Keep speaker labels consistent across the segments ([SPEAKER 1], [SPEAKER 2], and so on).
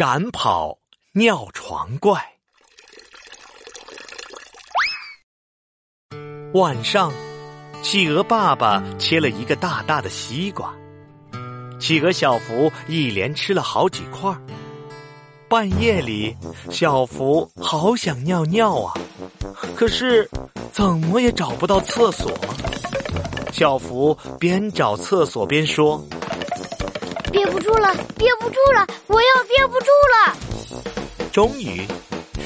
[SPEAKER 1] 赶跑尿床怪。晚上，企鹅爸爸切了一个大大的西瓜，企鹅小福一连吃了好几块。半夜里，小福好想尿尿啊，可是怎么也找不到厕所。小福边找厕所边说：“
[SPEAKER 2] 憋不住了，憋不住了，我要憋不住了。”
[SPEAKER 1] 终于，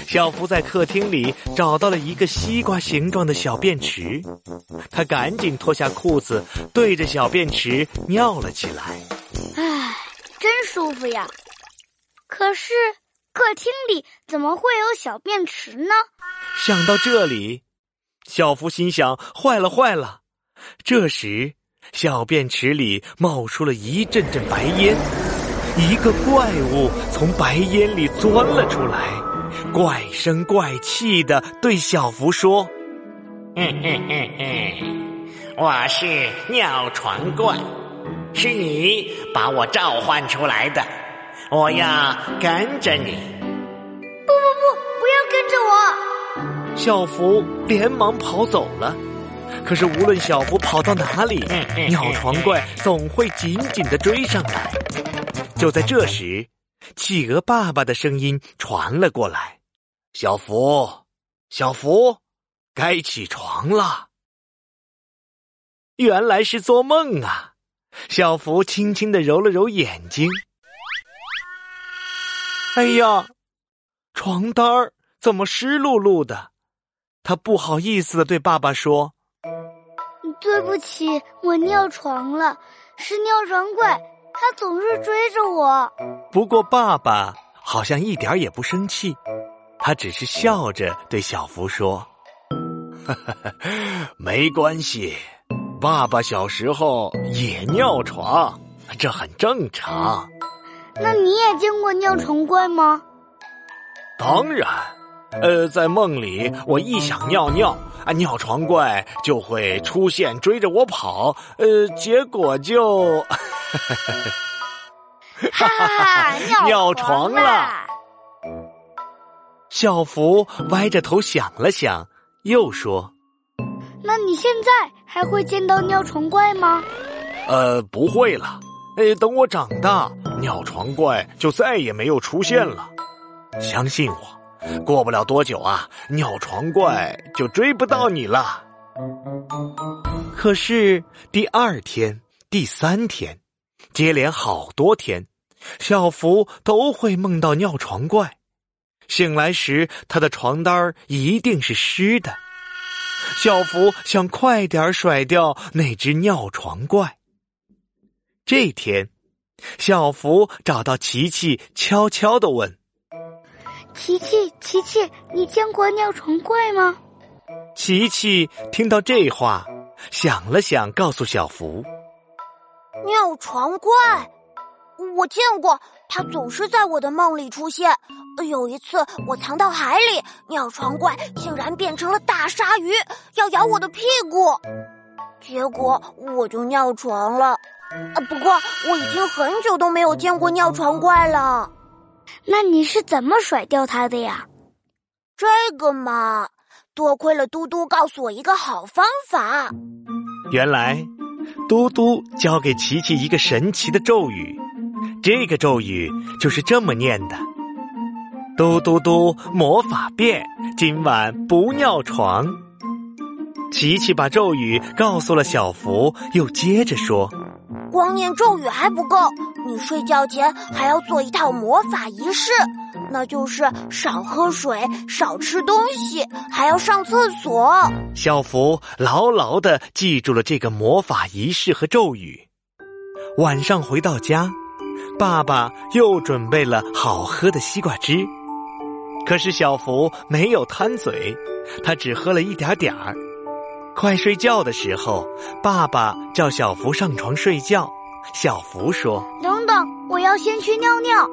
[SPEAKER 1] 小福在客厅里找到了一个西瓜形状的小便池，他赶紧脱下裤子，对着小便池尿了起来。
[SPEAKER 2] 唉，真舒服呀！可是客厅里怎么会有小便池呢？
[SPEAKER 1] 想到这里，小福心想：坏了，坏了！这时，小便池里冒出了一阵阵白烟，一个怪物从白烟里钻了出来，怪声怪气的对小福说：“
[SPEAKER 3] 嘿嘿嘿嘿，我是尿床怪，是你把我召唤出来的，我要跟着你。”
[SPEAKER 2] 不不不，不要跟着我！
[SPEAKER 1] 小福连忙跑走了。可是，无论小福跑到哪里，尿床怪总会紧紧的追上来。就在这时，企鹅爸爸的声音传了过来：“小福，小福，该起床了。”原来是做梦啊！小福轻轻的揉了揉眼睛，哎呀，床单儿怎么湿漉漉的？他不好意思的对爸爸说。
[SPEAKER 2] 对不起，我尿床了，是尿床怪，他总是追着我。
[SPEAKER 1] 不过爸爸好像一点也不生气，他只是笑着对小福说：“ 没关系，爸爸小时候也尿床，这很正常。”
[SPEAKER 2] 那你也见过尿床怪吗？
[SPEAKER 1] 当然，呃，在梦里，我一想尿尿。啊！尿床怪就会出现，追着我跑，呃，结果就，
[SPEAKER 2] 哈哈哈！
[SPEAKER 1] 尿床了。小福歪着头想了想，又说：“
[SPEAKER 2] 那你现在还会见到尿床怪吗？”
[SPEAKER 1] 呃，不会了。哎，等我长大，尿床怪就再也没有出现了。相信我。过不了多久啊，尿床怪就追不到你了。可是第二天、第三天，接连好多天，小福都会梦到尿床怪。醒来时，他的床单一定是湿的。小福想快点甩掉那只尿床怪。这天，小福找到琪琪，悄悄的问。
[SPEAKER 2] 琪琪，琪琪，你见过尿床怪吗？
[SPEAKER 1] 琪琪听到这话，想了想，告诉小福：“
[SPEAKER 4] 尿床怪，我见过，它总是在我的梦里出现。有一次，我藏到海里，尿床怪竟然变成了大鲨鱼，要咬我的屁股，结果我就尿床了。啊不过，我已经很久都没有见过尿床怪了。”
[SPEAKER 2] 那你是怎么甩掉他的呀？
[SPEAKER 4] 这个嘛，多亏了嘟嘟告诉我一个好方法。
[SPEAKER 1] 原来，嘟嘟教给琪琪一个神奇的咒语，这个咒语就是这么念的：“嘟嘟嘟，魔法变，今晚不尿床。”琪琪把咒语告诉了小福，又接着说。
[SPEAKER 4] 光念咒语还不够，你睡觉前还要做一套魔法仪式，那就是少喝水、少吃东西，还要上厕所。
[SPEAKER 1] 小福牢牢的记住了这个魔法仪式和咒语。晚上回到家，爸爸又准备了好喝的西瓜汁，可是小福没有贪嘴，他只喝了一点点儿。快睡觉的时候，爸爸叫小福上床睡觉。小福说：“
[SPEAKER 2] 等等，我要先去尿尿。”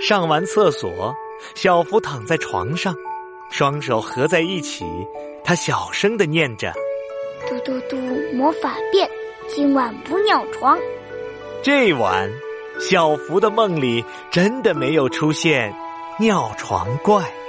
[SPEAKER 1] 上完厕所，小福躺在床上，双手合在一起，他小声的念着：“
[SPEAKER 2] 嘟嘟嘟，魔法变，今晚不尿床。
[SPEAKER 1] 这晚，小福的梦里真的没有出现尿床怪。